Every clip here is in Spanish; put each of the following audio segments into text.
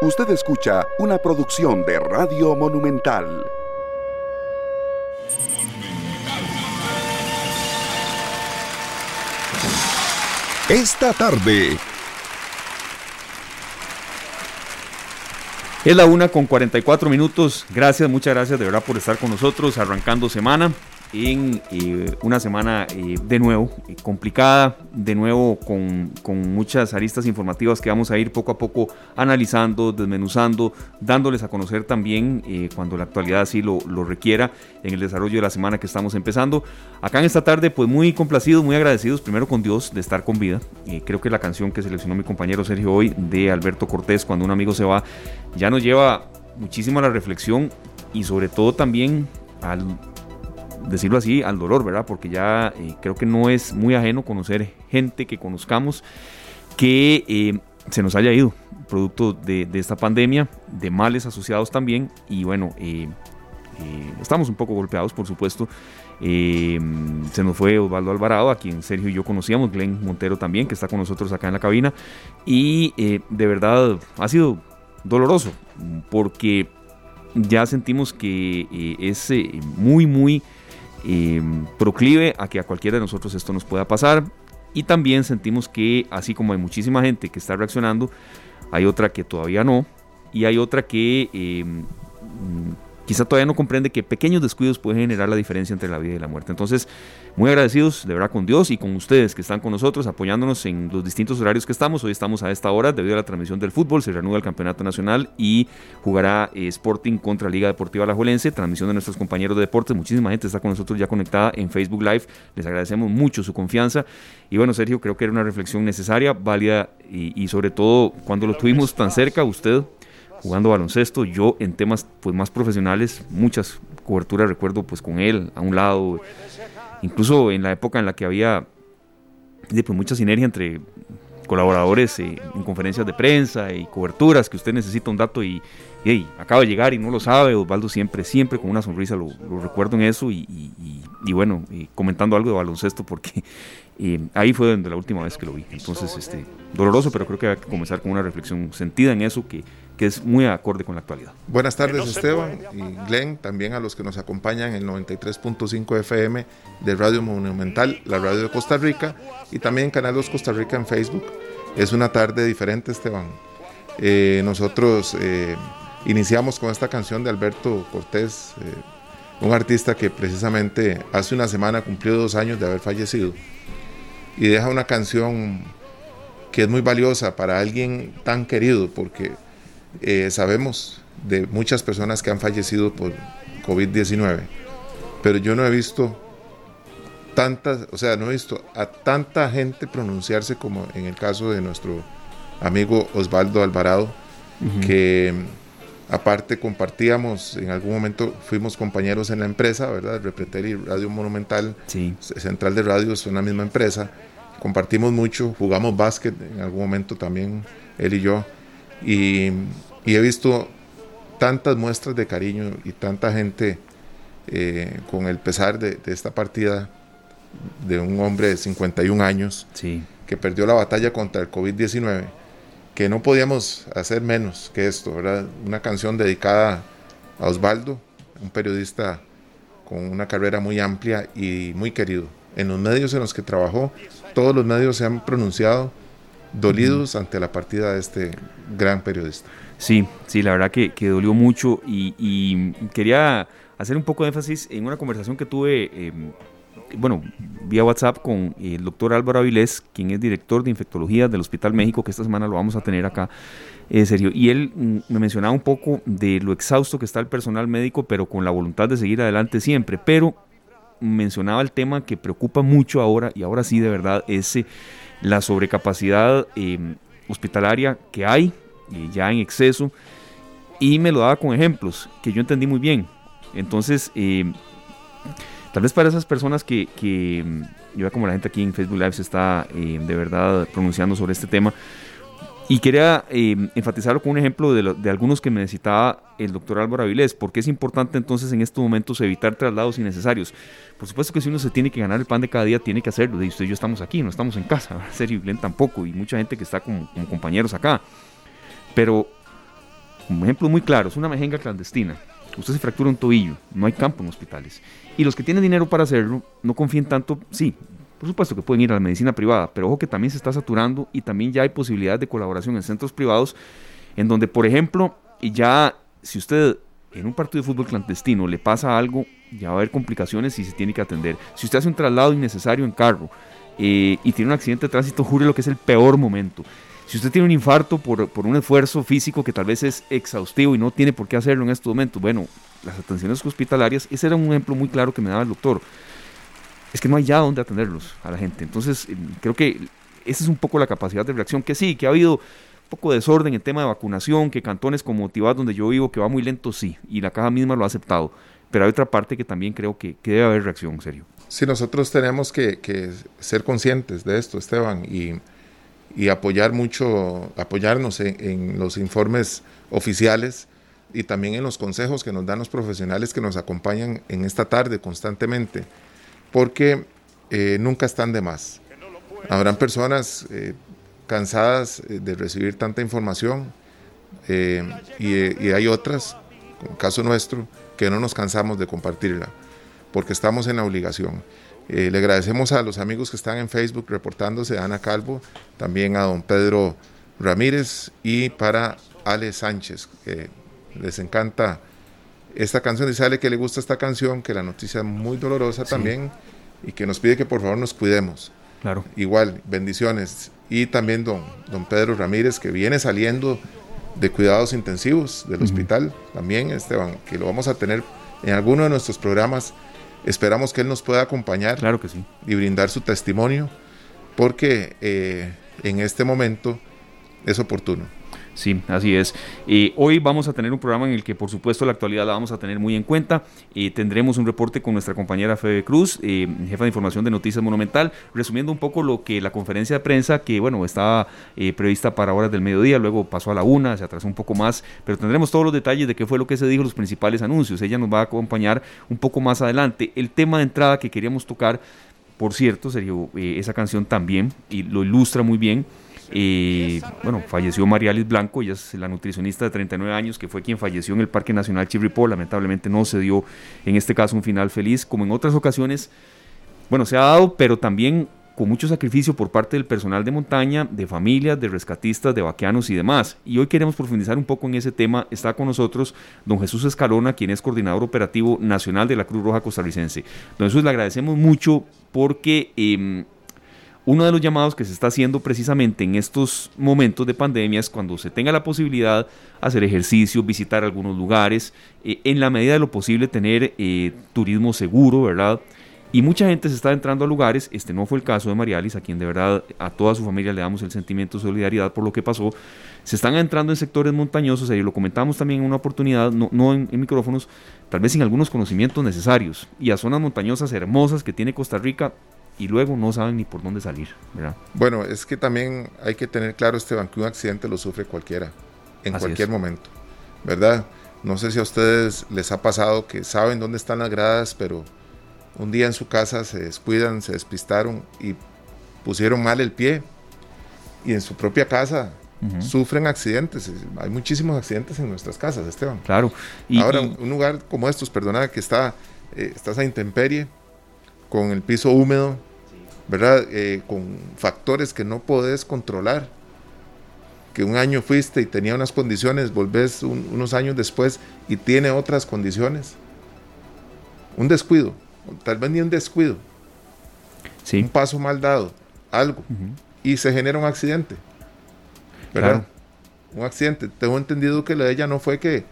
Usted escucha una producción de Radio Monumental. Esta tarde. Es la una con 44 minutos. Gracias, muchas gracias de verdad por estar con nosotros arrancando semana en eh, una semana eh, de nuevo eh, complicada, de nuevo con, con, muchas aristas informativas que vamos a ir poco a poco analizando, desmenuzando, dándoles a conocer también cuando la actualidad así lo, lo, requiera en el desarrollo de la semana que estamos empezando. Acá en esta tarde pues muy complacidos, muy agradecidos primero con Dios de estar con vida. creo que la canción que seleccionó mi compañero Sergio hoy de Alberto Cortés, cuando un amigo se va, ya nos lleva muchísimo a la reflexión y sobre todo también al decirlo así, al dolor, ¿verdad? Porque ya eh, creo que no es muy ajeno conocer gente que conozcamos que eh, se nos haya ido, producto de, esta pandemia, de males asociados también, y bueno, eh, estamos un poco golpeados, por supuesto. se nos fue Osvaldo Alvarado, a quien Sergio y yo conocíamos, Glenn Montero también, que está con nosotros acá en la cabina, y de verdad ha sido doloroso, porque ya sentimos que es muy, muy proclive a que a cualquiera de nosotros esto nos pueda pasar. Y también sentimos que así como hay muchísima gente que está reaccionando, hay otra que todavía no. Y hay otra que em, quizá todavía no comprende que pequeños descuidos pueden generar la diferencia entre la vida y la muerte. Entonces, muy agradecidos de verdad con Dios y con ustedes que están con nosotros apoyándonos en los distintos horarios que estamos. Hoy estamos a esta hora debido a la transmisión del fútbol, se reanuda el campeonato nacional y jugará eh, Sporting contra Liga Deportiva Alajuelense, transmisión de nuestros compañeros de deportes. Muchísima gente está con nosotros ya conectada en Facebook Live. Les agradecemos mucho su confianza. Y bueno, Sergio, creo que era una reflexión necesaria, válida y, y sobre todo cuando lo tuvimos tan cerca, usted jugando baloncesto, yo en temas pues más profesionales, muchas coberturas recuerdo pues con él a un lado, incluso en la época en la que había pues, mucha sinergia entre colaboradores eh, en conferencias de prensa y coberturas, que usted necesita un dato y, acaba de llegar y no lo sabe, Osvaldo siempre, siempre con una sonrisa lo, recuerdo en eso y, bueno, comentando algo de baloncesto porque eh, ahí fue donde la última vez que lo vi. Entonces, este, doloroso, pero creo que hay que comenzar con una reflexión sentida en eso que que es muy acorde con la actualidad. Buenas tardes Esteban y Glenn, también a los que nos acompañan en el 93.5 FM de Radio Monumental, la radio de Costa Rica y también Canal 2 Costa Rica en Facebook. Es una tarde diferente Esteban. Eh, nosotros eh, iniciamos con esta canción de Alberto Cortés, eh, un artista que precisamente hace una semana cumplió dos años de haber fallecido y deja una canción que es muy valiosa para alguien tan querido porque eh, sabemos de muchas personas que han fallecido por COVID-19, pero yo no he visto tantas, o sea, no he visto a tanta gente pronunciarse como en el caso de nuestro amigo Osvaldo Alvarado, que aparte compartíamos, en algún momento fuimos compañeros en la empresa, ¿verdad? Repretel y Radio Monumental, Central de Radio es una misma empresa, compartimos mucho, jugamos básquet en algún momento también, él y yo. Y, he visto tantas muestras de cariño y tanta gente eh, con el pesar de, esta partida de un hombre de 51 años que perdió la batalla contra el COVID-19, que no podíamos hacer menos que esto, ¿verdad? Una canción dedicada a Osvaldo, un periodista con una carrera muy amplia y muy querido. En los medios en los que trabajó, todos los medios se han pronunciado dolidos ante la partida de este gran periodista. Sí, sí, la verdad que, que dolió mucho y, quería hacer un poco de énfasis en una conversación que tuve, em, bueno, vía WhatsApp con el doctor Álvaro Avilés, quien es director de infectología del Hospital México, que esta semana lo vamos a tener acá, en serio. Y él mm, me mencionaba un poco de lo exhausto que está el personal médico, pero con la voluntad de seguir adelante siempre. Pero mencionaba el tema que preocupa mucho ahora, y ahora sí de verdad, es la sobrecapacidad em, hospitalaria que hay eh, ya en exceso y me lo daba con ejemplos que yo entendí muy bien. Entonces, em, tal vez para esas personas que, que yo como la gente aquí en Facebook Live se está em, de verdad pronunciando sobre este tema, y quería eh, enfatizarlo con un ejemplo de, algunos que me necesitaba el doctor Álvaro Avilés, porque es importante entonces en estos momentos evitar traslados innecesarios. Por supuesto que si uno se tiene que ganar el pan de cada día, tiene que hacerlo. Y usted y yo estamos aquí, no estamos en casa, Sergio y Glenn tampoco, y mucha gente que está como, compañeros acá. Pero un ejemplo muy claro, es una mejenga clandestina. Usted se fractura un tobillo, no hay campo en hospitales. Y los que tienen dinero para hacerlo, no confíen tanto, sí, por supuesto que pueden ir a la medicina privada, pero ojo que también se está saturando y también ya hay posibilidades de colaboración en centros privados, en donde, por ejemplo, ya si usted en un partido de fútbol clandestino le pasa algo, ya va a haber complicaciones y se tiene que atender. Si usted hace un traslado innecesario en carro eh, y tiene un accidente de tránsito, jure lo que es el peor momento. Si usted tiene un infarto por, por, un esfuerzo físico que tal vez es exhaustivo y no tiene por qué hacerlo en este momento, bueno, las atenciones hospitalarias, ese era un ejemplo muy claro que me daba el doctor. Es que no hay ya dónde atenderlos a la gente. Entonces, eh, creo que esa es un poco la capacidad de reacción, que sí, que ha habido un poco de desorden en tema de vacunación, que cantones como Motivad, donde yo vivo, que va muy lento, sí, y la caja misma lo ha aceptado. Pero hay otra parte que también creo que, debe haber reacción, en serio. Sí, nosotros tenemos que ser conscientes de esto, Esteban, y y apoyar mucho, apoyarnos en, los informes oficiales y también en los consejos que nos dan los profesionales que nos acompañan en esta tarde constantemente, porque eh, nunca están de más. Habrán personas eh, cansadas eh, de recibir tanta información y, hay otras, como caso nuestro, que no nos cansamos de compartirla, porque estamos en la obligación. Eh, le agradecemos a los amigos que están en Facebook reportándose, a Ana Calvo, también a don Pedro Ramírez y para Ale Sánchez, que les encanta esta canción. Dice Ale que le gusta esta canción, que la noticia es muy dolorosa también y que nos pide que por favor nos cuidemos. Claro. Igual, bendiciones. Y también don, don Pedro Ramírez, que viene saliendo de cuidados intensivos del hospital, también Esteban, que lo vamos a tener en alguno de nuestros programas Esperamos que Él nos pueda acompañar claro que sí. y brindar su testimonio, porque eh, en este momento es oportuno. Sí, así es. Eh, hoy vamos a tener un programa en el que, por supuesto, la actualidad la vamos a tener muy en cuenta. Eh, tendremos un reporte con nuestra compañera Fede Cruz, eh, jefa de información de Noticias Monumental, resumiendo un poco lo que la conferencia de prensa, que bueno, estaba prevista para horas del mediodía, luego pasó a la una, se atrasó un poco más, pero tendremos todos los detalles de qué fue lo que se dijo, los principales anuncios. Ella nos va a acompañar un poco más adelante. El tema de entrada que queríamos tocar, por cierto, sería esa canción también, y lo ilustra muy bien y bueno, falleció Marialis Blanco, ella es la nutricionista de 39 años, que fue quien falleció en el Parque Nacional Chirripó. Lamentablemente no se dio en este caso un final feliz, como en otras ocasiones. Bueno, se ha dado, pero también con mucho sacrificio por parte del personal de montaña, de familias, de rescatistas, de vaqueanos y demás. Y hoy queremos profundizar un poco en ese tema. Está con nosotros don Jesús Escalona, quien es coordinador operativo nacional de la Cruz Roja Costarricense. Don Jesús, le agradecemos mucho porque... Eh, uno de los llamados que se está haciendo precisamente en estos momentos de pandemia es cuando se tenga la posibilidad hacer ejercicio, visitar algunos lugares, eh, en la medida de lo posible tener eh, turismo seguro, ¿verdad? Y mucha gente se está entrando a lugares, este no fue el caso de Marialis, a quien de verdad a toda su familia le damos el sentimiento de solidaridad por lo que pasó. Se están entrando en sectores montañosos, y lo comentamos también en una oportunidad, no, en, en, micrófonos, tal vez sin algunos conocimientos necesarios, y a zonas montañosas hermosas que tiene Costa Rica, y luego no saben ni por dónde salir. ¿verdad? Bueno, es que también hay que tener claro, Esteban, que un accidente lo sufre cualquiera, en cualquier momento, ¿verdad? No sé si a ustedes les ha pasado que saben dónde están las gradas, pero un día en su casa se descuidan, se despistaron y pusieron mal el pie y en su propia casa sufren accidentes. Hay muchísimos accidentes en nuestras casas, Esteban. Claro. Y, Ahora, un lugar como estos, perdona, que está, eh, estás a intemperie, con el piso húmedo, ¿verdad? Eh, con factores que no podés controlar. Que un año fuiste y tenía unas condiciones, volvés unos años después y tiene otras condiciones. Un descuido, tal vez ni un descuido. Sí. Un paso mal dado, algo. Y se genera un accidente. ¿Verdad? Un accidente. Tengo entendido que la de ella no fue que,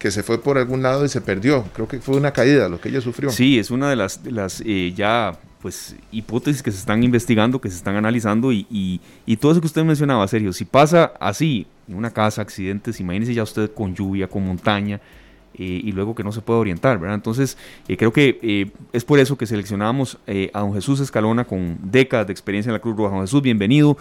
que se fue por algún lado y se perdió. Creo que fue una caída lo que ella sufrió. Sí, es una de las, de las eh, ya pues hipótesis que se están investigando, que se están analizando y, y, todo eso que usted mencionaba, serio, si pasa así en una casa, accidentes, imagínese ya usted con lluvia, con montaña, eh, y luego que no se puede orientar, ¿verdad? Entonces, eh, creo que eh, es por eso que seleccionamos a don Jesús Escalona con décadas de experiencia en la Cruz Roja. Don Jesús, bienvenido.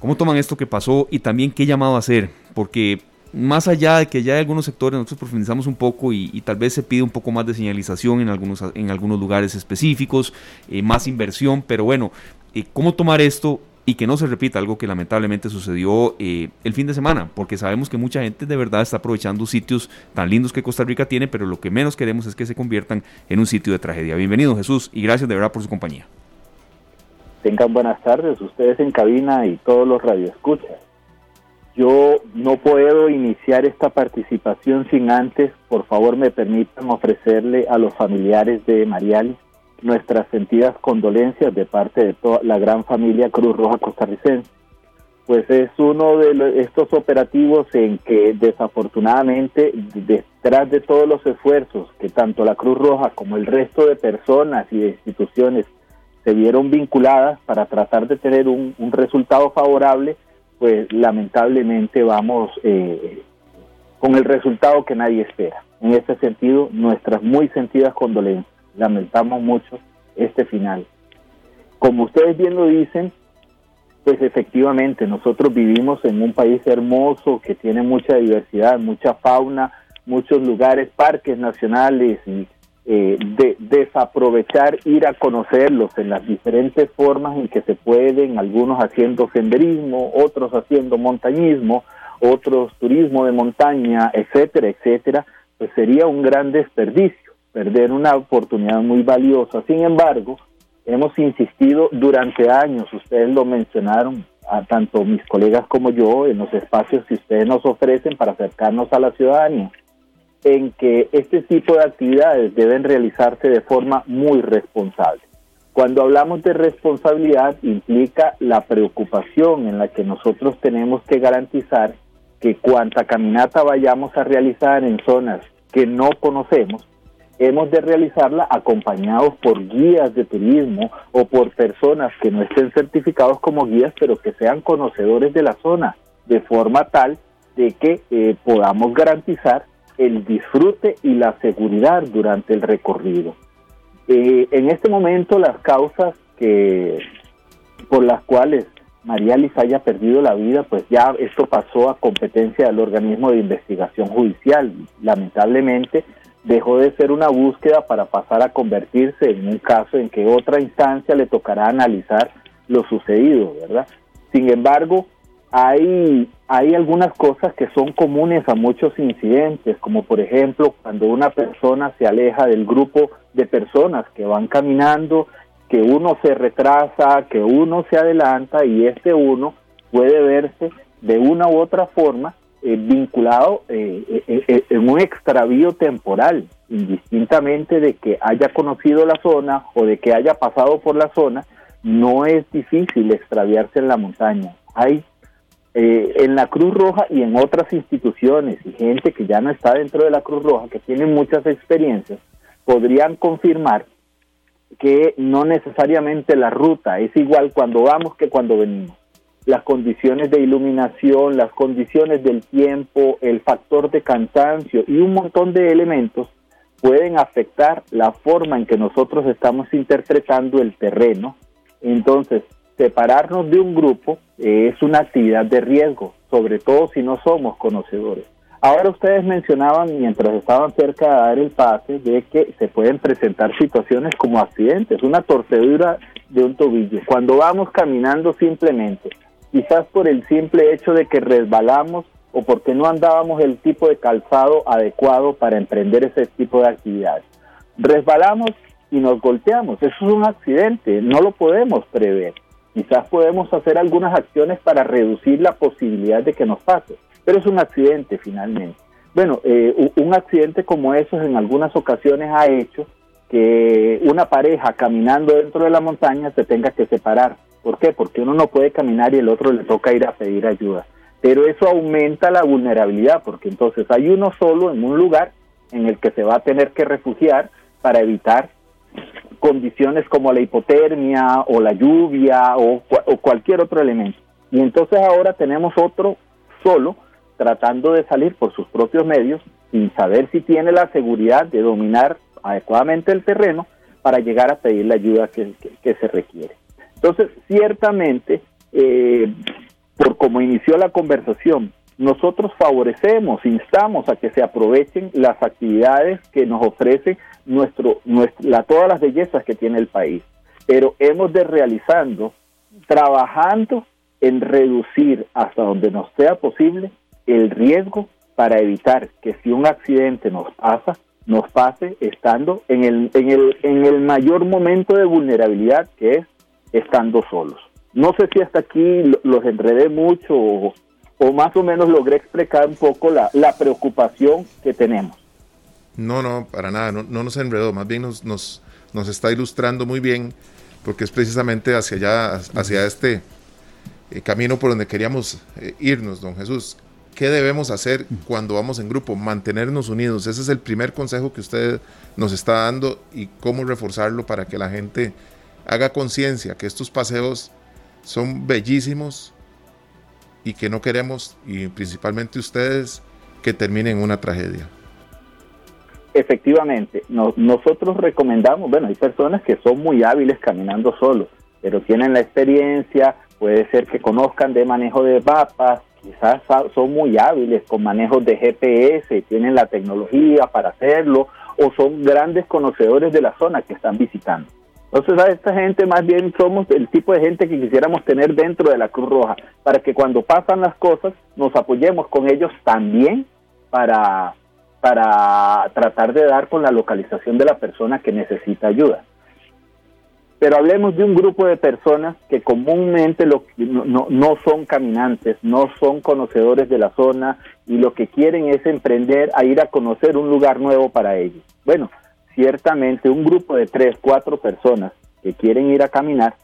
¿Cómo toman esto que pasó y también qué llamado a hacer? Porque más allá de que ya hay algunos sectores, nosotros profundizamos un poco y, tal vez se pide un poco más de señalización en algunos, en algunos lugares específicos, eh, más inversión, pero bueno, eh, ¿cómo tomar esto y que no se repita algo que lamentablemente sucedió eh, el fin de semana, porque sabemos que mucha gente de verdad está aprovechando sitios tan lindos que Costa Rica tiene, pero lo que menos queremos es que se conviertan en un sitio de tragedia. Bienvenido Jesús y gracias de verdad por su compañía. Tengan buenas tardes, ustedes en cabina y todos los radioescuchas. Yo no puedo iniciar esta participación sin antes, por favor me permitan ofrecerle a los familiares de Mariali nuestras sentidas condolencias de parte de toda la gran familia Cruz Roja costarricense. Pues es uno de estos operativos en que desafortunadamente detrás de todos los esfuerzos que tanto la Cruz Roja como el resto de personas y de instituciones se vieron vinculadas para tratar de tener un, resultado favorable, pues lamentablemente vamos eh, con el resultado que nadie espera. En ese sentido, nuestras muy sentidas condolencias lamentamos mucho este final. Como ustedes bien lo dicen, pues efectivamente nosotros vivimos en un país hermoso que tiene mucha diversidad, mucha fauna, muchos lugares, parques nacionales y eh, de, desaprovechar, ir a conocerlos en las diferentes formas en que se pueden, algunos haciendo senderismo, otros haciendo montañismo, otros turismo de montaña, etcétera, etcétera, pues sería un gran desperdicio perder una oportunidad muy valiosa. Sin embargo, hemos insistido durante años, ustedes lo mencionaron, a tanto mis colegas como yo, en los espacios que ustedes nos ofrecen para acercarnos a la ciudadanía, en que este tipo de actividades deben realizarse de forma muy responsable. Cuando hablamos de responsabilidad implica la preocupación en la que nosotros tenemos que garantizar que cuanta caminata vayamos a realizar en zonas que no conocemos, hemos de realizarla acompañados por guías de turismo o por personas que no estén certificados como guías, pero que sean conocedores de la zona, de forma tal de que eh, podamos garantizar el disfrute y la seguridad durante el recorrido. Eh, en este momento las causas que por las cuales María Liz haya perdido la vida, pues ya esto pasó a competencia del organismo de investigación judicial. Lamentablemente, dejó de ser una búsqueda para pasar a convertirse en un caso en que otra instancia le tocará analizar lo sucedido, ¿verdad? Sin embargo, hay, hay algunas cosas que son comunes a muchos incidentes, como por ejemplo cuando una persona se aleja del grupo de personas que van caminando, que uno se retrasa, que uno se adelanta y este uno puede verse de una u otra forma eh, vinculado eh, eh, en un extravío temporal, indistintamente de que haya conocido la zona o de que haya pasado por la zona, no es difícil extraviarse en la montaña. Hay en la Cruz Roja y en otras instituciones y gente que ya no está dentro de la Cruz Roja, que tienen muchas experiencias, podrían confirmar que no necesariamente la ruta es igual cuando vamos que cuando venimos las condiciones de iluminación, las condiciones del tiempo, el factor de cansancio y un montón de elementos pueden afectar la forma en que nosotros estamos interpretando el terreno. Entonces, separarnos de un grupo es una actividad de riesgo, sobre todo si no somos conocedores. Ahora ustedes mencionaban, mientras estaban cerca de dar el pase, de que se pueden presentar situaciones como accidentes, una torcedura de un tobillo. Cuando vamos caminando simplemente quizás por el simple hecho de que resbalamos o porque no andábamos el tipo de calzado adecuado para emprender ese tipo de actividades. Resbalamos y nos golpeamos, eso es un accidente, no lo podemos prever. Quizás podemos hacer algunas acciones para reducir la posibilidad de que nos pase, pero es un accidente finalmente. Bueno, eh, un accidente como eso en algunas ocasiones ha hecho que una pareja caminando dentro de la montaña se tenga que separar ¿Por qué? Porque uno no puede caminar y el otro le toca ir a pedir ayuda. Pero eso aumenta la vulnerabilidad, porque entonces hay uno solo en un lugar en el que se va a tener que refugiar para evitar condiciones como la hipotermia o la lluvia o, o cualquier otro elemento. Y entonces ahora tenemos otro solo tratando de salir por sus propios medios sin saber si tiene la seguridad de dominar adecuadamente el terreno para llegar a pedir la ayuda que se requiere. Entonces, ciertamente, eh, por como inició la conversación, nosotros favorecemos, instamos a que se aprovechen las actividades que nos ofrecen nuestro, nuestra, todas las bellezas que tiene el país, pero hemos de realizando trabajando en reducir hasta donde nos sea posible el riesgo para evitar que si un accidente nos pasa, nos pase estando en el, en el, en el mayor momento de vulnerabilidad que es estando solos. No sé si hasta aquí los enredé mucho o, más o menos logré explicar un poco la, preocupación que tenemos. No, no, para nada, no, nos enredó, más bien nos, nos, nos está ilustrando muy bien porque es precisamente hacia allá, hacia este eh, camino por donde queríamos eh, irnos, don Jesús. ¿Qué debemos hacer cuando vamos en grupo? Mantenernos unidos. Ese es el primer consejo que usted nos está dando y cómo reforzarlo para que la gente haga conciencia que estos paseos son bellísimos y que no queremos, y principalmente ustedes, que terminen una tragedia. Efectivamente, nosotros recomendamos, bueno, hay personas que son muy hábiles caminando solos, pero tienen la experiencia, puede ser que conozcan de manejo de mapas, quizás son muy hábiles con manejos de GPS, tienen la tecnología para hacerlo, o son grandes conocedores de la zona que están visitando. Entonces a esta gente más bien somos el tipo de gente que quisiéramos tener dentro de la Cruz Roja, para que cuando pasan las cosas nos apoyemos con ellos también para, para tratar de dar con la localización de la persona que necesita ayuda. Pero hablemos de un grupo de personas que comúnmente lo, no, no, son caminantes, no son conocedores de la zona y lo que quieren es emprender a ir a conocer un lugar nuevo para ellos. Bueno, ciertamente un grupo de tres, cuatro personas que quieren ir a caminar,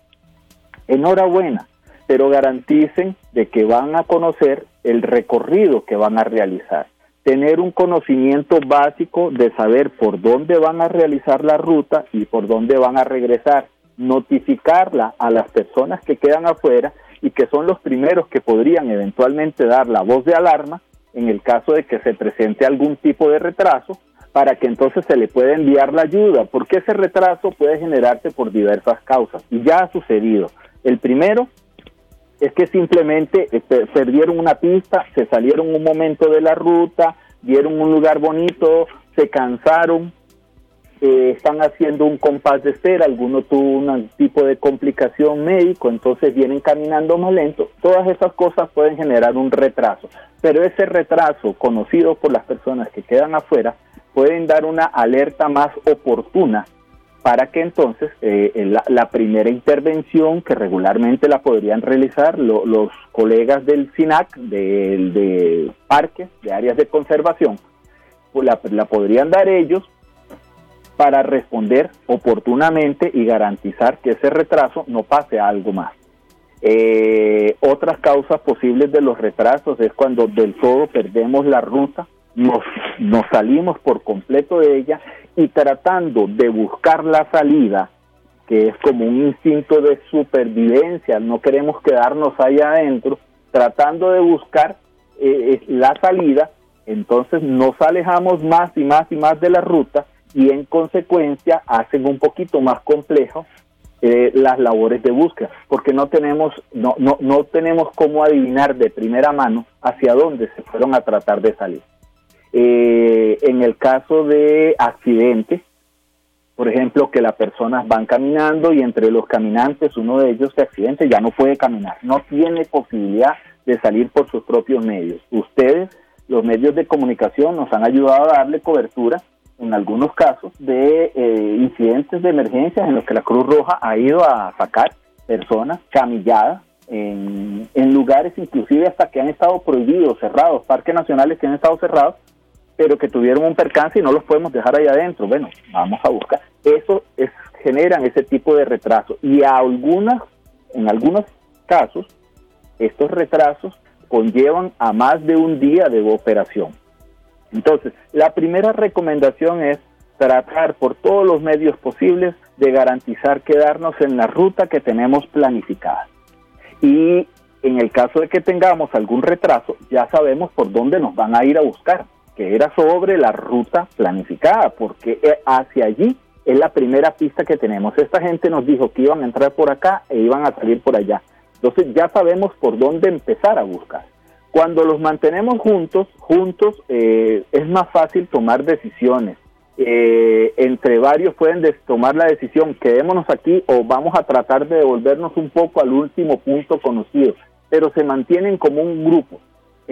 enhorabuena, pero garanticen de que van a conocer el recorrido que van a realizar tener un conocimiento básico de saber por dónde van a realizar la ruta y por dónde van a regresar notificarla a las personas que quedan afuera y que son los primeros que podrían eventualmente dar la voz de alarma en el caso de que se presente algún tipo de retraso para que entonces se le pueda enviar la ayuda, porque ese retraso puede generarse por diversas causas y ya ha sucedido. El primero es que simplemente perdieron una pista, se salieron un momento de la ruta, vieron un lugar bonito, se cansaron, están haciendo un compás de espera, alguno tuvo un tipo de complicación médico, entonces vienen caminando más lento. Todas esas cosas pueden generar un retraso, pero ese retraso conocido por las personas que quedan afuera pueden dar una alerta más oportuna para que entonces eh, la, primera intervención que regularmente la podrían realizar los colegas del SINAC, del de parques, de áreas de conservación, pues la, la podrían dar ellos para responder oportunamente y garantizar que ese retraso no pase a algo más. Eh, otras causas posibles de los retrasos es cuando del todo perdemos la ruta, nos, nos salimos por completo de ella y tratando de buscar la salida, que es como un instinto de supervivencia, no queremos quedarnos allá adentro, tratando de buscar eh, la salida, entonces nos alejamos más y más y más de la ruta y en consecuencia hacen un poquito más complejo eh, las labores de búsqueda, porque no tenemos, no, no, no tenemos cómo adivinar de primera mano hacia dónde se fueron a tratar de salir. Eh, en el caso de accidentes, por ejemplo, que las personas van caminando y entre los caminantes uno de ellos se accidente, ya no puede caminar, no tiene posibilidad de salir por sus propios medios. Ustedes, los medios de comunicación, nos han ayudado a darle cobertura en algunos casos de eh, incidentes de emergencia en los que la Cruz Roja ha ido a sacar personas camilladas en, lugares inclusive hasta que han estado prohibidos, cerrados, parques nacionales que han estado cerrados, pero que tuvieron un percance y no los podemos dejar ahí adentro. Bueno, vamos a buscar. Eso es, generan ese tipo de retraso y a algunas, en algunos casos, estos retrasos conllevan a más de un día de operación. Entonces, la primera recomendación es tratar por todos los medios posibles de garantizar quedarnos en la ruta que tenemos planificada. Y en el caso de que tengamos algún retraso, ya sabemos por dónde nos van a ir a buscar, que era sobre la ruta planificada, porque eh, hacia allí es la primera pista que tenemos. Esta gente nos dijo que iban a entrar por acá e iban a salir por allá. Entonces ya sabemos por dónde empezar a buscar. Cuando los mantenemos juntos, juntos eh, es más fácil tomar decisiones. eh, entre varios pueden tomar la decisión, quedémonos aquí o vamos a tratar de devolvernos un poco al último punto conocido, pero se mantienen como un grupo.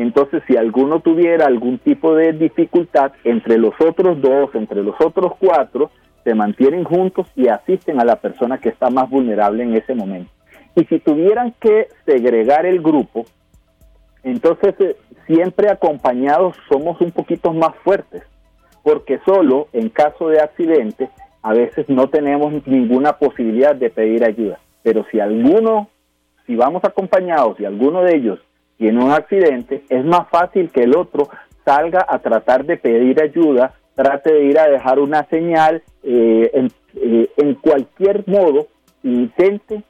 Entonces, si alguno tuviera algún tipo de dificultad, entre los otros dos, entre los otros cuatro, se mantienen juntos y asisten a la persona que está más vulnerable en ese momento. Y si tuvieran que segregar el grupo, entonces eh, siempre acompañados somos un poquito más fuertes, porque solo en caso de accidente a veces no tenemos ninguna posibilidad de pedir ayuda. Pero si alguno, si vamos acompañados y alguno de ellos tiene un accidente, es más fácil que el otro salga a tratar de pedir ayuda, trate de ir a dejar una señal, eh, en, eh, en cualquier modo, intente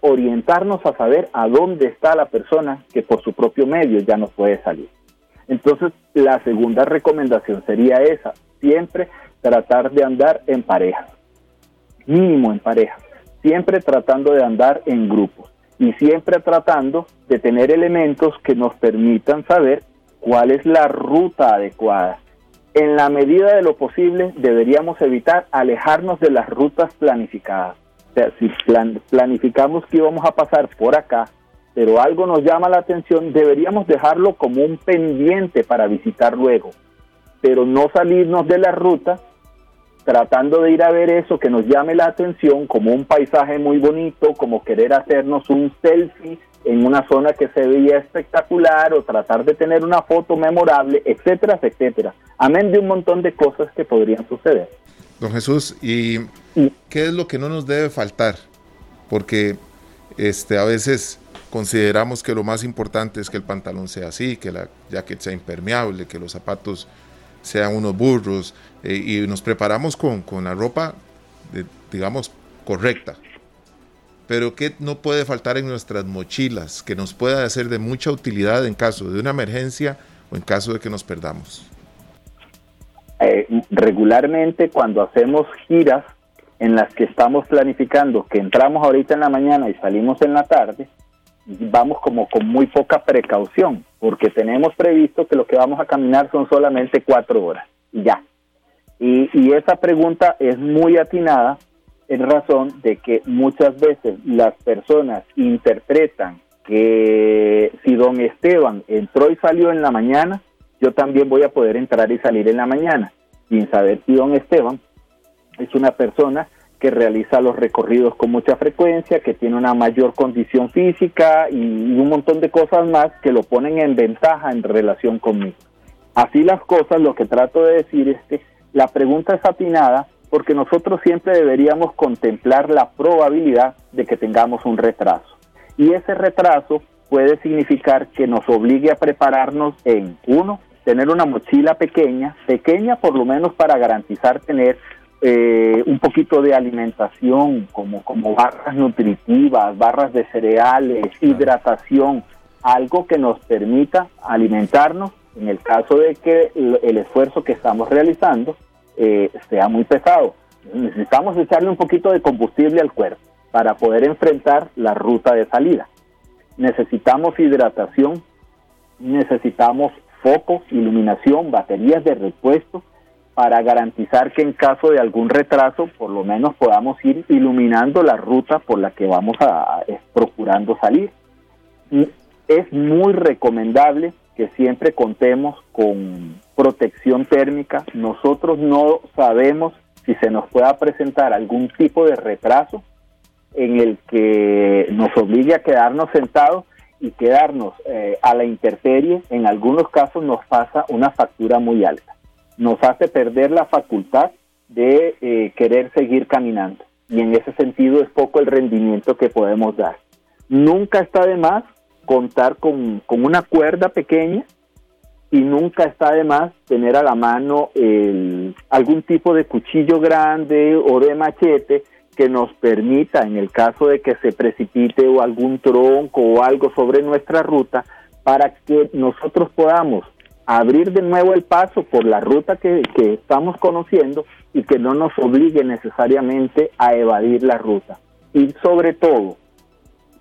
orientarnos a saber a dónde está la persona que por su propio medio ya no puede salir. Entonces, la segunda recomendación sería esa, siempre tratar de andar en pareja, mínimo en pareja, siempre tratando de andar en grupos y siempre tratando de tener elementos que nos permitan saber cuál es la ruta adecuada. En la medida de lo posible deberíamos evitar alejarnos de las rutas planificadas. Si planificamos que íbamos a pasar por acá, pero algo nos llama la atención, deberíamos dejarlo como un pendiente para visitar luego, pero no salirnos de la ruta tratando de ir a ver eso que nos llame la atención como un paisaje muy bonito, como querer hacernos un selfie en una zona que se veía espectacular o tratar de tener una foto memorable, etcétera, etcétera. Amén de un montón de cosas que podrían suceder. Don Jesús, ¿y qué es lo que no nos debe faltar? Porque este, a veces consideramos que lo más importante es que el pantalón sea así, que la jacket sea impermeable, que los zapatos sean unos burros eh, y nos preparamos con, la ropa, digamos, correcta. Pero ¿qué no puede faltar en nuestras mochilas que nos pueda ser de mucha utilidad en caso de una emergencia o en caso de que nos perdamos? Eh, regularmente cuando hacemos giras en las que estamos planificando que entramos ahorita en la mañana y salimos en la tarde, vamos como con muy poca precaución, porque tenemos previsto que lo que vamos a caminar son solamente cuatro horas, y ya. Y, y esa pregunta es muy atinada en razón de que muchas veces las personas interpretan que si don Esteban entró y salió en la mañana, yo también voy a poder entrar y salir en la mañana, sin saber si don Esteban es una persona que realiza los recorridos con mucha frecuencia, que tiene una mayor condición física y, un montón de cosas más que lo ponen en ventaja en relación conmigo. Así las cosas, lo que trato de decir es que la pregunta es atinada porque nosotros siempre deberíamos contemplar la probabilidad de que tengamos un retraso. Y ese retraso puede significar que nos obligue a prepararnos en, uno, tener una mochila pequeña, pequeña por lo menos para garantizar tener eh, un poquito de alimentación, como, como barras nutritivas, barras de cereales, hidratación, algo que nos permita alimentarnos en el caso de que el, esfuerzo que estamos realizando eh, sea muy pesado. Necesitamos echarle un poquito de combustible al cuerpo para poder enfrentar la ruta de salida. Necesitamos hidratación, necesitamos focos, iluminación, baterías de repuesto, para garantizar que en caso de algún retraso, por lo menos podamos ir iluminando la ruta por la que vamos a, procurando salir. es muy recomendable que siempre contemos con protección térmica. Nosotros no sabemos si se nos pueda presentar algún tipo de retraso en el que nos obligue a quedarnos sentados y quedarnos eh, a la intemperie, en algunos casos nos pasa una factura muy alta nos hace perder la facultad de eh, querer seguir caminando. Y en ese sentido es poco el rendimiento que podemos dar. Nunca está de más contar con, una cuerda pequeña y nunca está de más tener a la mano algún tipo de cuchillo grande o de machete que nos permita, en el caso de que se precipite o algún tronco o algo sobre nuestra ruta, para que nosotros podamos abrir de nuevo el paso por la ruta que, estamos conociendo y que no nos obligue necesariamente a evadir la ruta. Y sobre todo,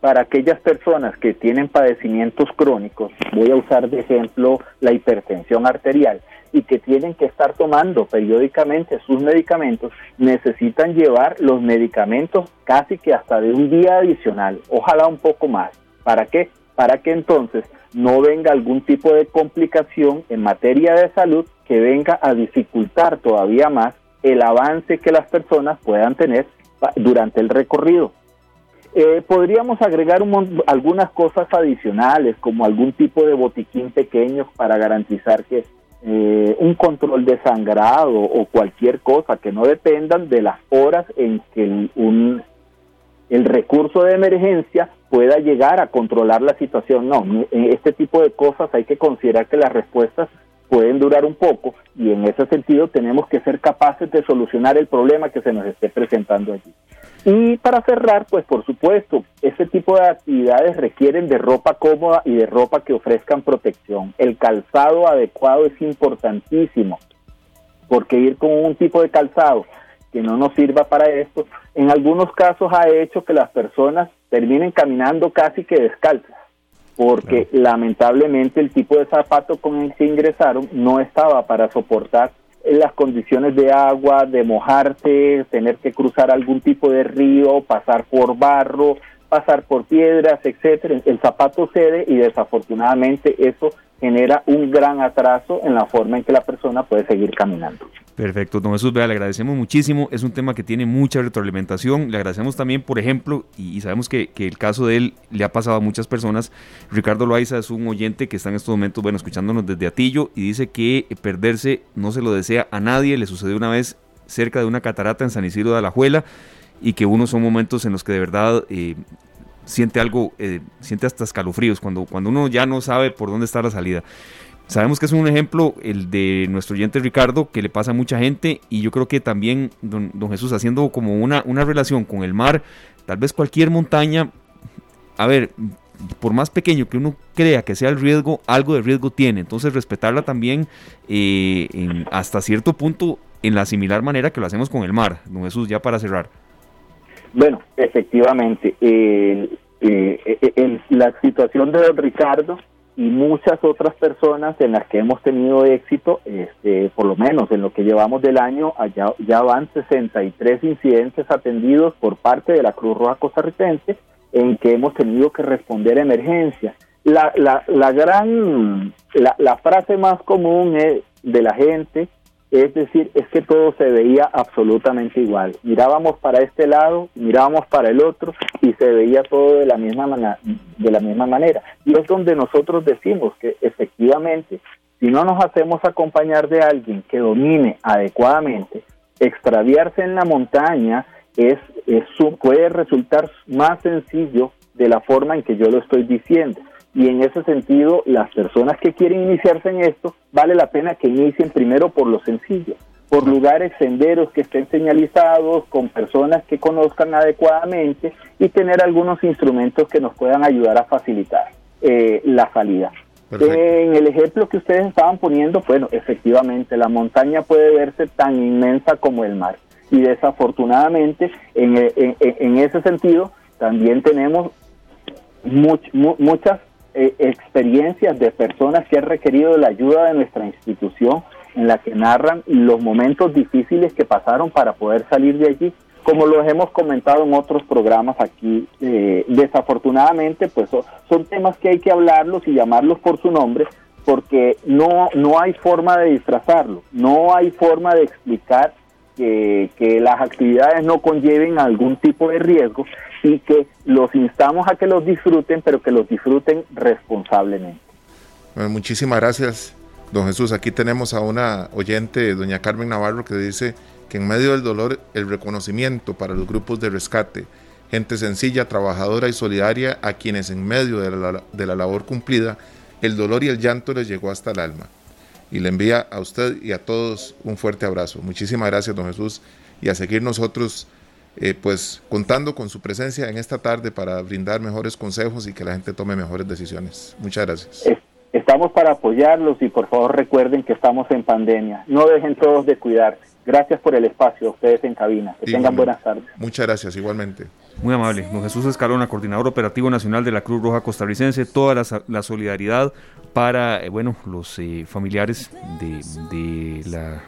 para aquellas personas que tienen padecimientos crónicos, voy a usar de ejemplo la hipertensión arterial, y que tienen que estar tomando periódicamente sus medicamentos, necesitan llevar los medicamentos casi que hasta de un día adicional, ojalá un poco más. ¿Para qué? Para que entonces no venga algún tipo de complicación en materia de salud que venga a dificultar todavía más el avance que las personas puedan tener durante el recorrido. Eh, podríamos agregar algunas cosas adicionales, como algún tipo de botiquín pequeño para garantizar que eh, un control de sangrado o cualquier cosa que no dependan de las horas en que un, el recurso de emergencia pueda llegar a controlar la situación. No, en este tipo de cosas hay que considerar que las respuestas pueden durar un poco y en ese sentido tenemos que ser capaces de solucionar el problema que se nos esté presentando allí. Y para cerrar, pues por supuesto, ese tipo de actividades requieren de ropa cómoda y de ropa que ofrezcan protección. El calzado adecuado es importantísimo, porque ir con un tipo de calzado que no nos sirva para esto, en algunos casos ha hecho que las personas terminen caminando casi que descalzas porque lamentablemente el tipo de zapato con el que ingresaron no estaba para soportar las condiciones de agua, de mojarse, tener que cruzar algún tipo de río, pasar por barro, pasar por piedras, etcétera. El zapato cede y desafortunadamente eso genera un gran atraso en la forma en que la persona puede seguir caminando. Perfecto, don Jesús, vea, le agradecemos muchísimo, es un tema que tiene mucha retroalimentación, le agradecemos también, por ejemplo, y, sabemos que, el caso de él le ha pasado a muchas personas, Ricardo Loaiza es un oyente que está en estos momentos, bueno, escuchándonos desde Atillo y dice que perderse no se lo desea a nadie, le sucedió una vez cerca de una catarata en San Isidro de Alajuela y que unos son momentos en los que de verdad eh, siente algo, eh, siente hasta escalofríos, cuando, cuando uno ya no sabe por dónde está la salida. Sabemos que es un ejemplo el de nuestro oyente Ricardo, que le pasa a mucha gente, y yo creo que también, don, Jesús, haciendo como una, una relación con el mar, tal vez cualquier montaña, a ver, por más pequeño que uno crea que sea el riesgo, algo de riesgo tiene. Entonces respetarla también eh, hasta cierto punto en la similar manera que lo hacemos con el mar. Don Jesús, ya para cerrar. Bueno, efectivamente, eh, la situación de don Ricardo y muchas otras personas en las que hemos tenido éxito, este, por lo menos en lo que llevamos del año, allá, ya van 63 incidentes atendidos por parte de la Cruz Roja costarricense en que hemos tenido que responder emergencias. La, la, la gran, la, la frase más común es de la gente es decir, es que todo se veía absolutamente igual. Mirábamos para este lado, mirábamos para el otro y se veía todo de la misma, de la misma manera. Y es donde nosotros decimos que efectivamente, si no nos hacemos acompañar de alguien que domine adecuadamente, extraviarse en la montaña es, es puede resultar más sencillo de la forma en que yo lo estoy diciendo y en ese sentido las personas que quieren iniciarse en esto vale la pena que inicien primero por lo sencillo, por lugares senderos que estén señalizados, con personas que conozcan adecuadamente y tener algunos instrumentos que nos puedan ayudar a facilitar eh, la salida. En el ejemplo que ustedes estaban poniendo, bueno, efectivamente la montaña puede verse tan inmensa como el mar. Y desafortunadamente en, en, ese sentido también tenemos muchas eh, experiencias de personas que han requerido la ayuda de nuestra institución en la que narran los momentos difíciles que pasaron para poder salir de allí. Como lo hemos comentado en otros programas aquí, eh, desafortunadamente, pues son temas que hay que hablarlos y llamarlos por su nombre, porque no, no hay forma de disfrazarlo, no hay forma de explicar que, que, las actividades no conlleven algún tipo de riesgo y que los instamos a que los disfruten, pero que los disfruten responsablemente. Muchísimas gracias, don Jesús. Aquí tenemos a una oyente, doña Carmen Navarro, que dice que en medio del dolor el reconocimiento para los grupos de rescate, gente sencilla, trabajadora y solidaria, a quienes en medio de la, de la labor cumplida, el dolor y el llanto les llegó hasta el alma y le envía a usted y a todos un fuerte abrazo. Muchísimas gracias, don Jesús, y a seguir nosotros, eh, pues contando con su presencia en esta tarde para brindar mejores consejos y que la gente tome mejores decisiones. Muchas gracias. Estamos para apoyarlos y por favor recuerden que estamos en pandemia. No dejen todos de cuidarse. Gracias por el espacio, ustedes en cabina. Que tengan buenas tardes. Muchas gracias, igualmente. Muy amable. Don Jesús Escalona, coordinador operativo nacional de la Cruz Roja Costarricense, toda la, solidaridad para eh, bueno, los eh, familiares de, de la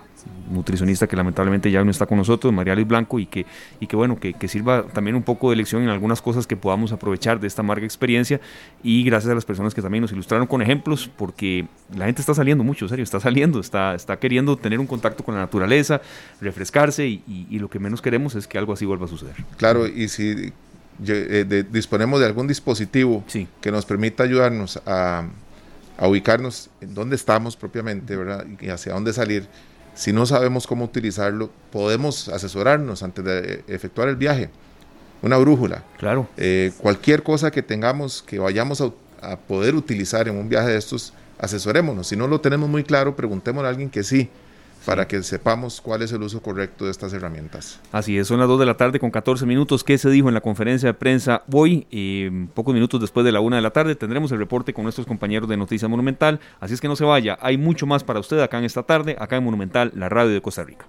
nutricionista que lamentablemente ya no está con nosotros, María Luis Blanco, y que, y que bueno, que, sirva también un poco de lección en algunas cosas que podamos aprovechar de esta amarga experiencia y gracias a las personas que también nos ilustraron con ejemplos, porque la gente está saliendo mucho, serio, está saliendo, está, está queriendo tener un contacto con la naturaleza, refrescarse y, lo que menos queremos es que algo así vuelva a suceder. Claro, y si eh, disponemos de algún dispositivo que nos permita ayudarnos a, a ubicarnos en dónde estamos propiamente, ¿verdad? Y hacia dónde salir si no sabemos cómo utilizarlo, podemos asesorarnos antes de efectuar el viaje. Una brújula. Claro. Eh, cualquier cosa que tengamos, que vayamos a, poder utilizar en un viaje de estos, asesorémonos. Si no lo tenemos muy claro, preguntémosle a alguien que sí para que sepamos cuál es el uso correcto de estas herramientas. Así es, son las 2 de la tarde con 14 minutos. ¿Qué se dijo en la conferencia de prensa hoy? Eh, pocos minutos después de la 1 de la tarde tendremos el reporte con nuestros compañeros de Noticia Monumental. Así es que no se vaya, hay mucho más para usted acá en esta tarde, acá en Monumental, la radio de Costa Rica.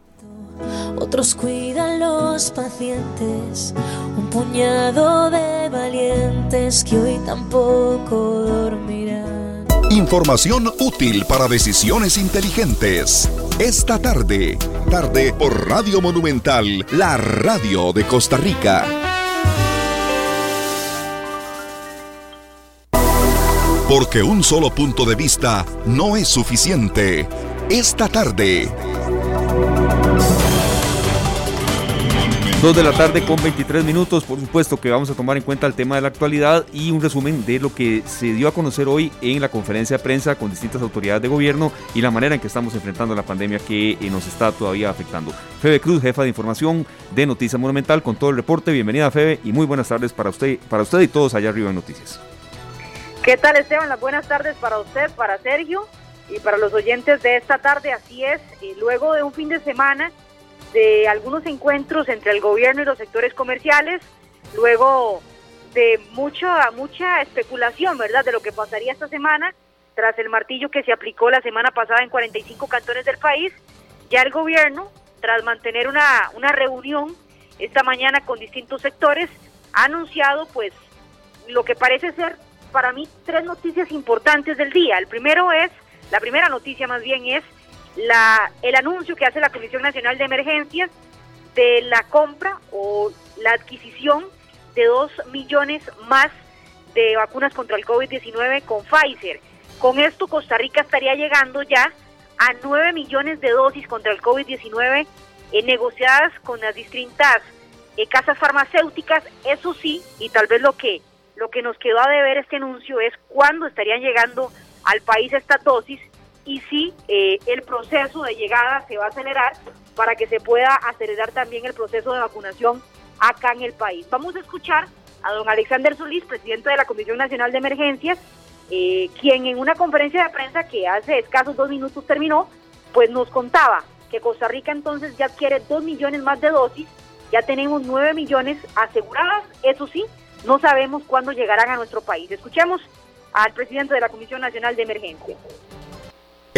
Otros cuidan los pacientes, un puñado de valientes que hoy tampoco dormirán. Información útil para decisiones inteligentes. Esta tarde, tarde por Radio Monumental, la radio de Costa Rica. Porque un solo punto de vista no es suficiente. Esta tarde. Dos de la tarde con 23 minutos, por supuesto que vamos a tomar en cuenta el tema de la actualidad y un resumen de lo que se dio a conocer hoy en la conferencia de prensa con distintas autoridades de gobierno y la manera en que estamos enfrentando la pandemia que eh, nos está todavía afectando. Febe Cruz, jefa de información de Noticias Monumental, con todo el reporte. Bienvenida Febe y muy buenas tardes para usted, para usted y todos allá arriba en Noticias. ¿Qué tal Esteban? Las buenas tardes para usted, para Sergio y para los oyentes de esta tarde. Así es, y luego de un fin de semana de algunos encuentros entre el gobierno y los sectores comerciales, luego de mucha, mucha especulación, ¿verdad?, de lo que pasaría esta semana, tras el martillo que se aplicó la semana pasada en 45 cantones del país, ya el gobierno, tras mantener una, una reunión esta mañana con distintos sectores, ha anunciado, pues, lo que parece ser para mí tres noticias importantes del día. El primero es, la primera noticia más bien es la, el anuncio que hace la Comisión Nacional de Emergencias de la compra o la adquisición de dos millones más de vacunas contra el COVID-19 con Pfizer. Con esto Costa Rica estaría llegando ya a 9 millones de dosis contra el COVID-19 eh, negociadas con las distintas eh, casas farmacéuticas. Eso sí, y tal vez lo que, lo que nos quedó a deber este anuncio es cuándo estarían llegando al país estas dosis y si eh, el proceso de llegada se va a acelerar para que se pueda acelerar también el proceso de vacunación acá en el país. Vamos a escuchar a don Alexander Solís, presidente de la Comisión Nacional de Emergencias, eh, quien en una conferencia de prensa que hace escasos dos minutos terminó, pues nos contaba que Costa Rica entonces ya adquiere dos millones más de dosis, ya tenemos nueve millones aseguradas, eso sí, no sabemos cuándo llegarán a nuestro país. Escuchemos al presidente de la Comisión Nacional de Emergencias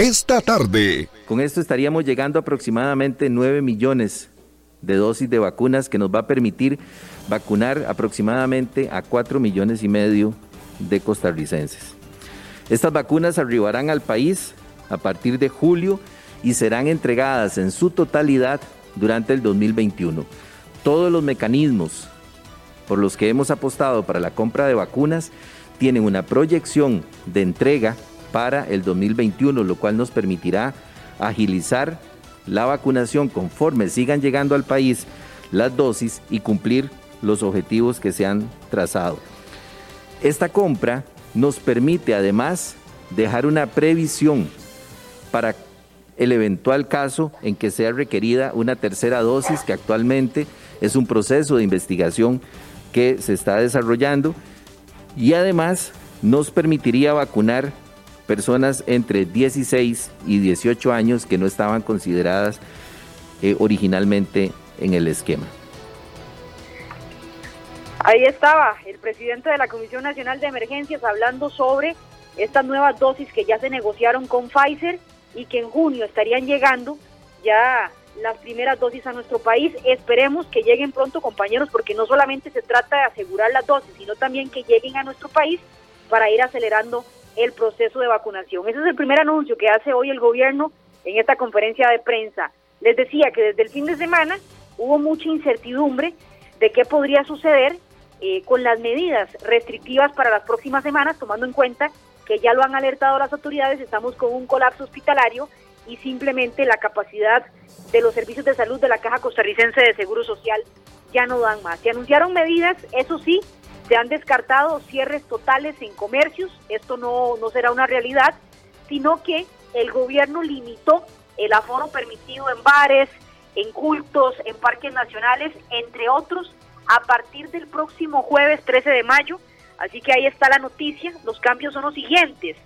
esta tarde. Con esto estaríamos llegando a aproximadamente 9 millones de dosis de vacunas que nos va a permitir vacunar aproximadamente a 4 millones y medio de costarricenses. Estas vacunas arribarán al país a partir de julio y serán entregadas en su totalidad durante el 2021. Todos los mecanismos por los que hemos apostado para la compra de vacunas tienen una proyección de entrega para el 2021, lo cual nos permitirá agilizar la vacunación conforme sigan llegando al país las dosis y cumplir los objetivos que se han trazado. Esta compra nos permite además dejar una previsión para el eventual caso en que sea requerida una tercera dosis, que actualmente es un proceso de investigación que se está desarrollando, y además nos permitiría vacunar personas entre 16 y 18 años que no estaban consideradas eh, originalmente en el esquema. Ahí estaba el presidente de la Comisión Nacional de Emergencias hablando sobre estas nuevas dosis que ya se negociaron con Pfizer y que en junio estarían llegando ya las primeras dosis a nuestro país. Esperemos que lleguen pronto, compañeros, porque no solamente se trata de asegurar las dosis, sino también que lleguen a nuestro país para ir acelerando el proceso de vacunación. Ese es el primer anuncio que hace hoy el gobierno en esta conferencia de prensa. Les decía que desde el fin de semana hubo mucha incertidumbre de qué podría suceder eh, con las medidas restrictivas para las próximas semanas, tomando en cuenta que ya lo han alertado las autoridades, estamos con un colapso hospitalario y simplemente la capacidad de los servicios de salud de la Caja Costarricense de Seguro Social ya no dan más. Se anunciaron medidas, eso sí, se han descartado cierres totales en comercios, esto no, no será una realidad, sino que el gobierno limitó el aforo permitido en bares, en cultos, en parques nacionales, entre otros, a partir del próximo jueves 13 de mayo. Así que ahí está la noticia. Los cambios son los siguientes.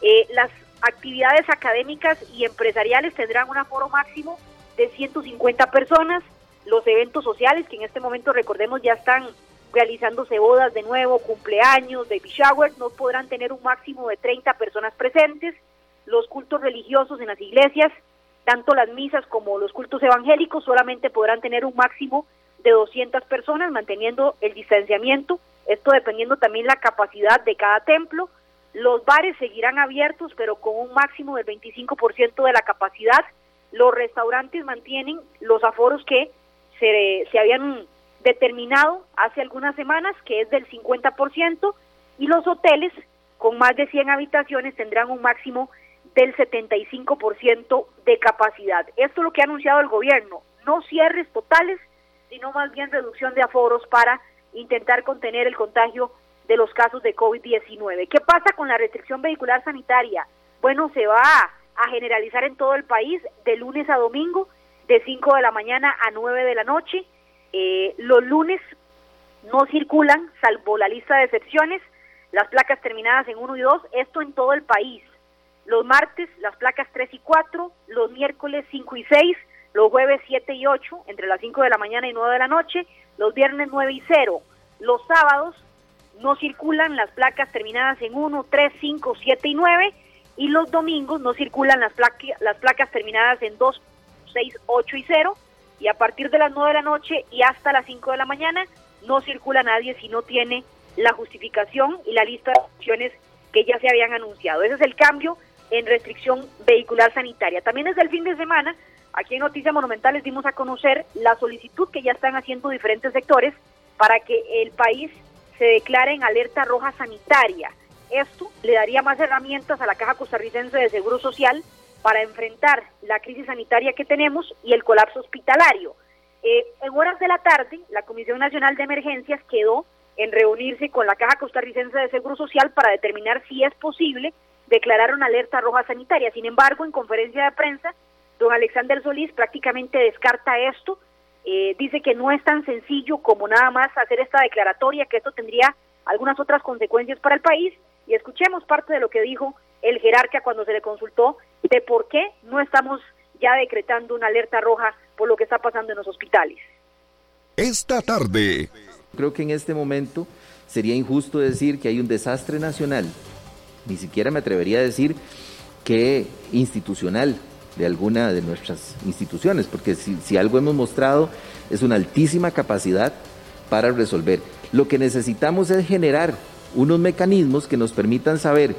Eh, las actividades académicas y empresariales tendrán un aforo máximo de 150 personas. Los eventos sociales, que en este momento recordemos ya están realizándose bodas de nuevo, cumpleaños, baby shower, no podrán tener un máximo de 30 personas presentes. Los cultos religiosos en las iglesias, tanto las misas como los cultos evangélicos, solamente podrán tener un máximo de 200 personas, manteniendo el distanciamiento, esto dependiendo también la capacidad de cada templo. Los bares seguirán abiertos, pero con un máximo del 25% de la capacidad. Los restaurantes mantienen los aforos que se, se habían determinado hace algunas semanas, que es del 50%, y los hoteles con más de 100 habitaciones tendrán un máximo del 75% de capacidad. Esto es lo que ha anunciado el gobierno, no cierres totales, sino más bien reducción de aforos para intentar contener el contagio de los casos de COVID-19. ¿Qué pasa con la restricción vehicular sanitaria? Bueno, se va a generalizar en todo el país de lunes a domingo, de 5 de la mañana a 9 de la noche. Eh, los lunes no circulan, salvo la lista de excepciones, las placas terminadas en 1 y 2, esto en todo el país. Los martes, las placas 3 y 4, los miércoles 5 y 6, los jueves 7 y 8, entre las 5 de la mañana y 9 de la noche, los viernes 9 y 0. Los sábados no circulan las placas terminadas en 1, 3, 5, 7 y 9, y los domingos no circulan las, las placas terminadas en 2, 6, 8 y 0, y a partir de las 9 de la noche y hasta las 5 de la mañana no circula nadie si no tiene la justificación y la lista de opciones que ya se habían anunciado. Ese es el cambio en restricción vehicular sanitaria. También desde el fin de semana, aquí en Noticias Monumentales dimos a conocer la solicitud que ya están haciendo diferentes sectores para que el país se declare en alerta roja sanitaria. Esto le daría más herramientas a la Caja Costarricense de Seguro Social para enfrentar la crisis sanitaria que tenemos y el colapso hospitalario. Eh, en horas de la tarde, la Comisión Nacional de Emergencias quedó en reunirse con la Caja Costarricense de Seguro Social para determinar si es posible declarar una alerta roja sanitaria. Sin embargo, en conferencia de prensa, don Alexander Solís prácticamente descarta esto, eh, dice que no es tan sencillo como nada más hacer esta declaratoria, que esto tendría algunas otras consecuencias para el país. Y escuchemos parte de lo que dijo el jerarca cuando se le consultó de por qué no estamos ya decretando una alerta roja por lo que está pasando en los hospitales. Esta tarde. Creo que en este momento sería injusto decir que hay un desastre nacional ni siquiera me atrevería a decir que institucional de alguna de nuestras instituciones, porque si, algo hemos mostrado es una altísima capacidad para resolver. Lo que necesitamos es generar unos mecanismos que nos permitan saber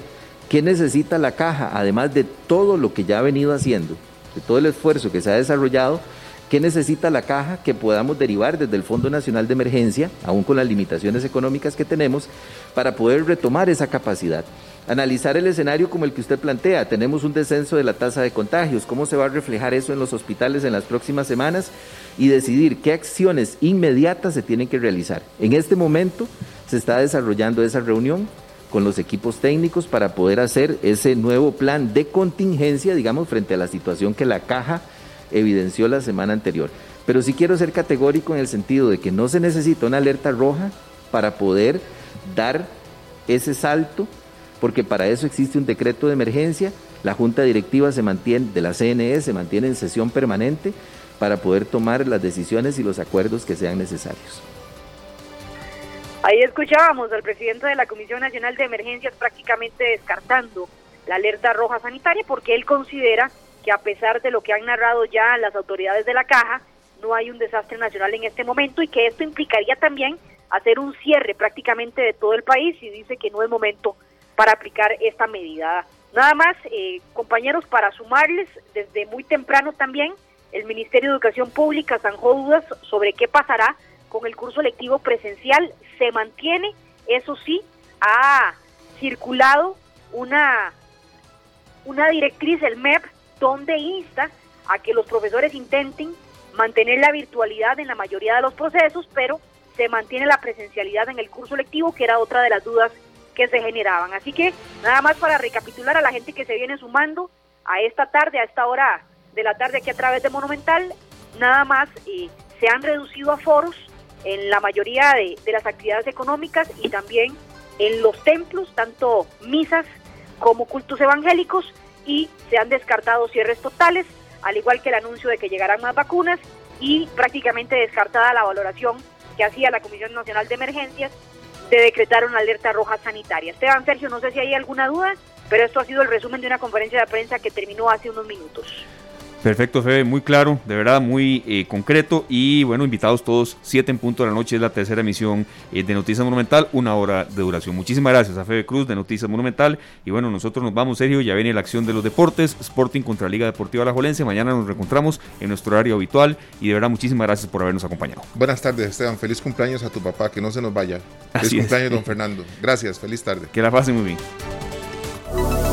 qué necesita la caja, además de todo lo que ya ha venido haciendo, de todo el esfuerzo que se ha desarrollado, qué necesita la caja que podamos derivar desde el Fondo Nacional de Emergencia, aún con las limitaciones económicas que tenemos, para poder retomar esa capacidad analizar el escenario como el que usted plantea. Tenemos un descenso de la tasa de contagios, cómo se va a reflejar eso en los hospitales en las próximas semanas y decidir qué acciones inmediatas se tienen que realizar. En este momento se está desarrollando esa reunión con los equipos técnicos para poder hacer ese nuevo plan de contingencia, digamos, frente a la situación que la caja evidenció la semana anterior. Pero sí quiero ser categórico en el sentido de que no se necesita una alerta roja para poder dar ese salto porque para eso existe un decreto de emergencia, la junta directiva se mantiene, de la CNE se mantiene en sesión permanente para poder tomar las decisiones y los acuerdos que sean necesarios. Ahí escuchábamos al presidente de la Comisión Nacional de Emergencias prácticamente descartando la alerta roja sanitaria porque él considera que a pesar de lo que han narrado ya las autoridades de la caja, no hay un desastre nacional en este momento y que esto implicaría también hacer un cierre prácticamente de todo el país y dice que no es momento para aplicar esta medida. Nada más, eh, compañeros, para sumarles, desde muy temprano también, el Ministerio de Educación Pública zanjó dudas sobre qué pasará con el curso lectivo presencial. Se mantiene, eso sí, ha circulado una, una directriz, el MEP, donde insta a que los profesores intenten mantener la virtualidad en la mayoría de los procesos, pero se mantiene la presencialidad en el curso lectivo, que era otra de las dudas que se generaban. Así que nada más para recapitular a la gente que se viene sumando a esta tarde, a esta hora de la tarde aquí a través de Monumental, nada más eh, se han reducido a foros en la mayoría de, de las actividades económicas y también en los templos, tanto misas como cultos evangélicos, y se han descartado cierres totales, al igual que el anuncio de que llegarán más vacunas y prácticamente descartada la valoración que hacía la Comisión Nacional de Emergencias de decretar una alerta roja sanitaria. Esteban Sergio, no sé si hay alguna duda, pero esto ha sido el resumen de una conferencia de prensa que terminó hace unos minutos. Perfecto, Febe, muy claro, de verdad, muy eh, concreto y bueno, invitados todos, 7 en punto de la noche es la tercera emisión eh, de Noticias Monumental, una hora de duración. Muchísimas gracias a Febe Cruz de Noticias Monumental y bueno, nosotros nos vamos, Sergio, ya viene la acción de los deportes, Sporting contra Liga Deportiva La Jolense, mañana nos reencontramos en nuestro horario habitual y de verdad muchísimas gracias por habernos acompañado. Buenas tardes, Esteban, feliz cumpleaños a tu papá, que no se nos vaya. Feliz cumpleaños, don Fernando. Gracias, feliz tarde. Que la pasen muy bien.